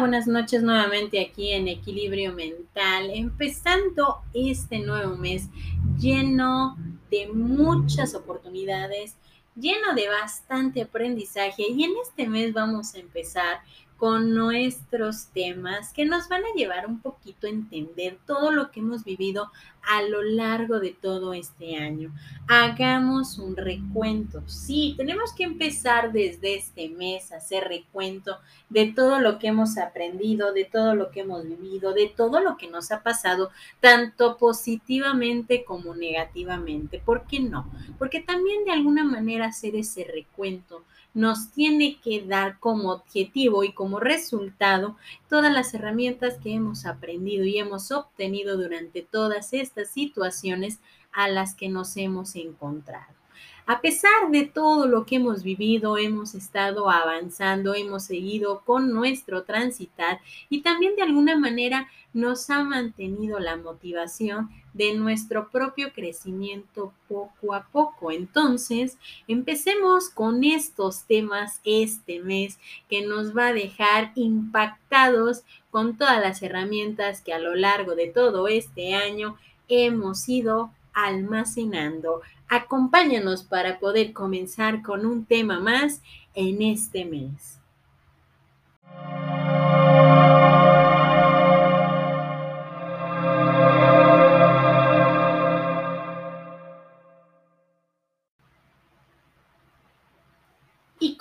Buenas noches nuevamente aquí en Equilibrio Mental, empezando este nuevo mes lleno de muchas oportunidades, lleno de bastante aprendizaje y en este mes vamos a empezar con nuestros temas que nos van a llevar un poquito a entender todo lo que hemos vivido a lo largo de todo este año. Hagamos un recuento. Sí, tenemos que empezar desde este mes a hacer recuento de todo lo que hemos aprendido, de todo lo que hemos vivido, de todo lo que nos ha pasado, tanto positivamente como negativamente. ¿Por qué no? Porque también de alguna manera hacer ese recuento nos tiene que dar como objetivo y como resultado todas las herramientas que hemos aprendido y hemos obtenido durante todas estas situaciones a las que nos hemos encontrado. A pesar de todo lo que hemos vivido, hemos estado avanzando, hemos seguido con nuestro transitar y también de alguna manera nos ha mantenido la motivación de nuestro propio crecimiento poco a poco. Entonces, empecemos con estos temas este mes que nos va a dejar impactados con todas las herramientas que a lo largo de todo este año hemos ido almacenando. Acompáñanos para poder comenzar con un tema más en este mes.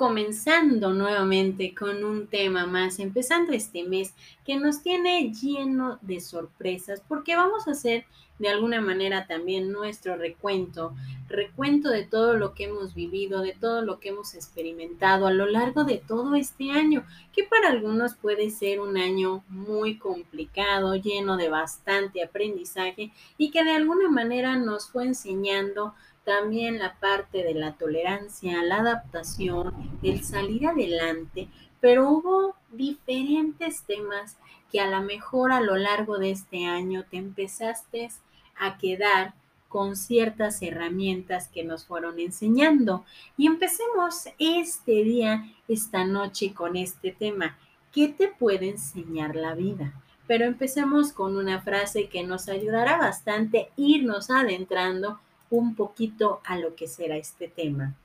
Comenzando nuevamente con un tema más, empezando este mes que nos tiene lleno de sorpresas, porque vamos a hacer de alguna manera también nuestro recuento, recuento de todo lo que hemos vivido, de todo lo que hemos experimentado a lo largo de todo este año, que para algunos puede ser un año muy complicado, lleno de bastante aprendizaje y que de alguna manera nos fue enseñando también la parte de la tolerancia, la adaptación, el salir adelante, pero hubo diferentes temas que a lo mejor a lo largo de este año te empezaste a quedar con ciertas herramientas que nos fueron enseñando. Y empecemos este día, esta noche con este tema. ¿Qué te puede enseñar la vida? Pero empecemos con una frase que nos ayudará bastante irnos adentrando un poquito a lo que será este tema.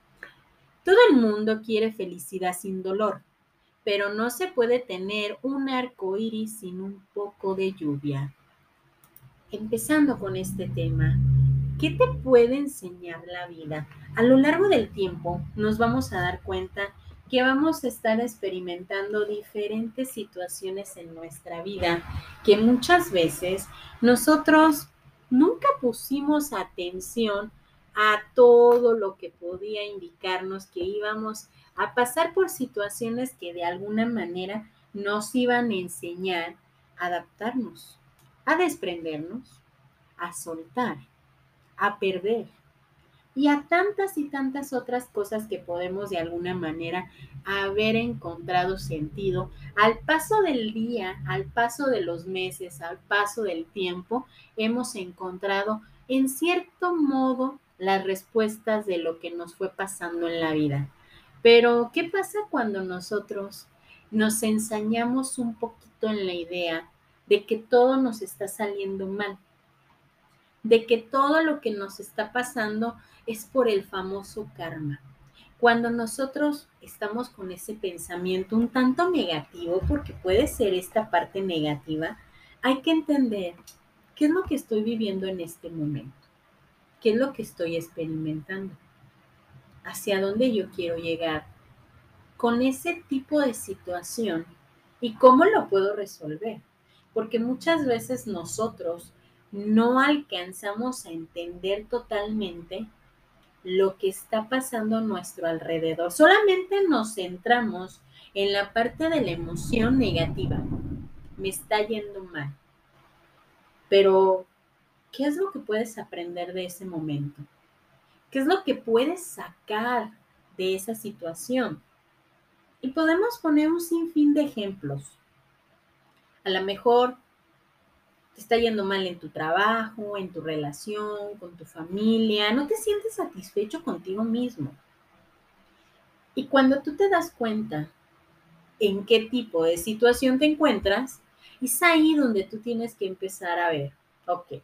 Todo el mundo quiere felicidad sin dolor, pero no se puede tener un arco iris sin un poco de lluvia. Empezando con este tema, ¿qué te puede enseñar la vida? A lo largo del tiempo nos vamos a dar cuenta que vamos a estar experimentando diferentes situaciones en nuestra vida que muchas veces nosotros nunca pusimos atención a todo lo que podía indicarnos que íbamos a pasar por situaciones que de alguna manera nos iban a enseñar a adaptarnos, a desprendernos, a soltar, a perder y a tantas y tantas otras cosas que podemos de alguna manera haber encontrado sentido al paso del día, al paso de los meses, al paso del tiempo, hemos encontrado en cierto modo las respuestas de lo que nos fue pasando en la vida. Pero, ¿qué pasa cuando nosotros nos ensañamos un poquito en la idea de que todo nos está saliendo mal? De que todo lo que nos está pasando es por el famoso karma. Cuando nosotros estamos con ese pensamiento un tanto negativo, porque puede ser esta parte negativa, hay que entender qué es lo que estoy viviendo en este momento, qué es lo que estoy experimentando, hacia dónde yo quiero llegar con ese tipo de situación y cómo lo puedo resolver. Porque muchas veces nosotros no alcanzamos a entender totalmente lo que está pasando a nuestro alrededor. Solamente nos centramos en la parte de la emoción negativa. Me está yendo mal. Pero, ¿qué es lo que puedes aprender de ese momento? ¿Qué es lo que puedes sacar de esa situación? Y podemos poner un sinfín de ejemplos. A lo mejor está yendo mal en tu trabajo, en tu relación, con tu familia, no te sientes satisfecho contigo mismo. Y cuando tú te das cuenta en qué tipo de situación te encuentras, es ahí donde tú tienes que empezar a ver, ok,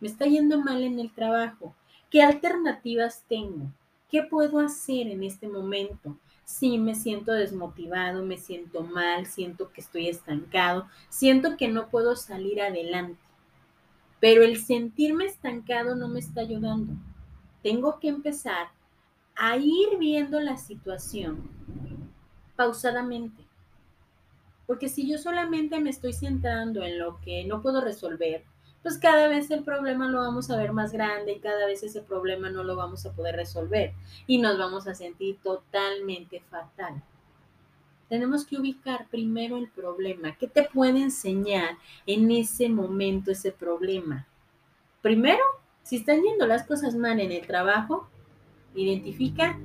me está yendo mal en el trabajo, ¿qué alternativas tengo? ¿Qué puedo hacer en este momento? Si me siento desmotivado, me siento mal, siento que estoy estancado, siento que no puedo salir adelante. Pero el sentirme estancado no me está ayudando. Tengo que empezar a ir viendo la situación pausadamente. Porque si yo solamente me estoy centrando en lo que no puedo resolver, pues cada vez el problema lo vamos a ver más grande y cada vez ese problema no lo vamos a poder resolver y nos vamos a sentir totalmente fatal. Tenemos que ubicar primero el problema. ¿Qué te puede enseñar en ese momento ese problema? Primero, si están yendo las cosas mal en el trabajo, identifica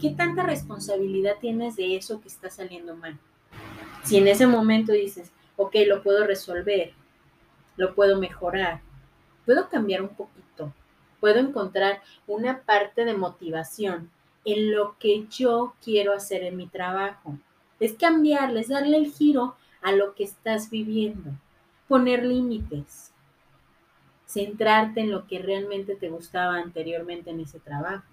qué tanta responsabilidad tienes de eso que está saliendo mal. Si en ese momento dices, ok, lo puedo resolver, lo puedo mejorar, puedo cambiar un poquito, puedo encontrar una parte de motivación en lo que yo quiero hacer en mi trabajo. Es cambiarles, darle el giro a lo que estás viviendo, poner límites, centrarte en lo que realmente te gustaba anteriormente en ese trabajo.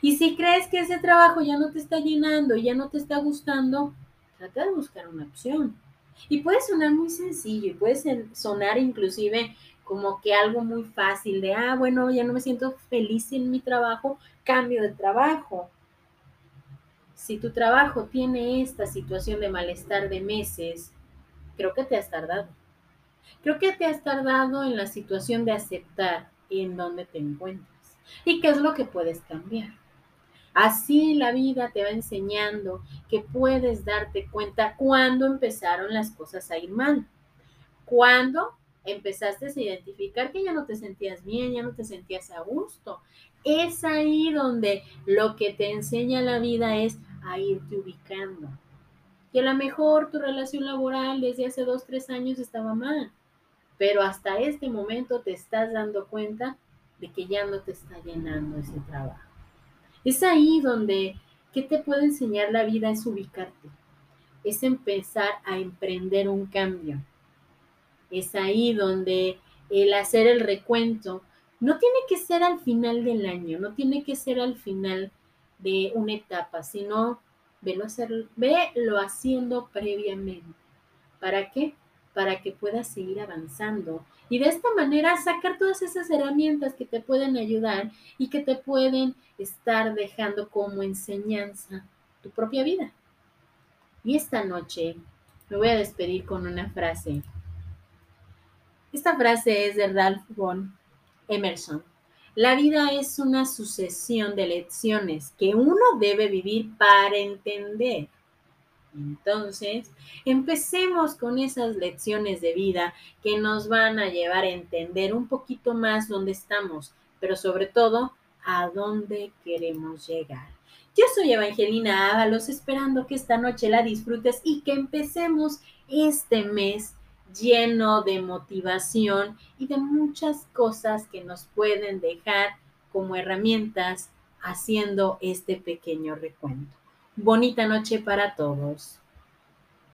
Y si crees que ese trabajo ya no te está llenando, ya no te está gustando, trata de buscar una opción. Y puede sonar muy sencillo puede sonar inclusive como que algo muy fácil de, ah, bueno, ya no me siento feliz en mi trabajo, cambio de trabajo. Si tu trabajo tiene esta situación de malestar de meses, creo que te has tardado. Creo que te has tardado en la situación de aceptar en dónde te encuentras y qué es lo que puedes cambiar. Así la vida te va enseñando que puedes darte cuenta cuando empezaron las cosas a ir mal. Cuando empezaste a identificar que ya no te sentías bien, ya no te sentías a gusto. Es ahí donde lo que te enseña la vida es a irte ubicando. Y a lo mejor tu relación laboral desde hace dos, tres años estaba mal, pero hasta este momento te estás dando cuenta de que ya no te está llenando ese trabajo. Es ahí donde, ¿qué te puede enseñar la vida? Es ubicarte, es empezar a emprender un cambio. Es ahí donde el hacer el recuento no tiene que ser al final del año, no tiene que ser al final de una etapa, sino velo, hacer, velo haciendo previamente. ¿Para qué? Para que puedas seguir avanzando y de esta manera sacar todas esas herramientas que te pueden ayudar y que te pueden estar dejando como enseñanza tu propia vida. Y esta noche me voy a despedir con una frase. Esta frase es de Ralph Vaughan Emerson. La vida es una sucesión de lecciones que uno debe vivir para entender. Entonces, empecemos con esas lecciones de vida que nos van a llevar a entender un poquito más dónde estamos, pero sobre todo a dónde queremos llegar. Yo soy Evangelina Ábalos, esperando que esta noche la disfrutes y que empecemos este mes lleno de motivación y de muchas cosas que nos pueden dejar como herramientas haciendo este pequeño recuento. Bonita noche para todos.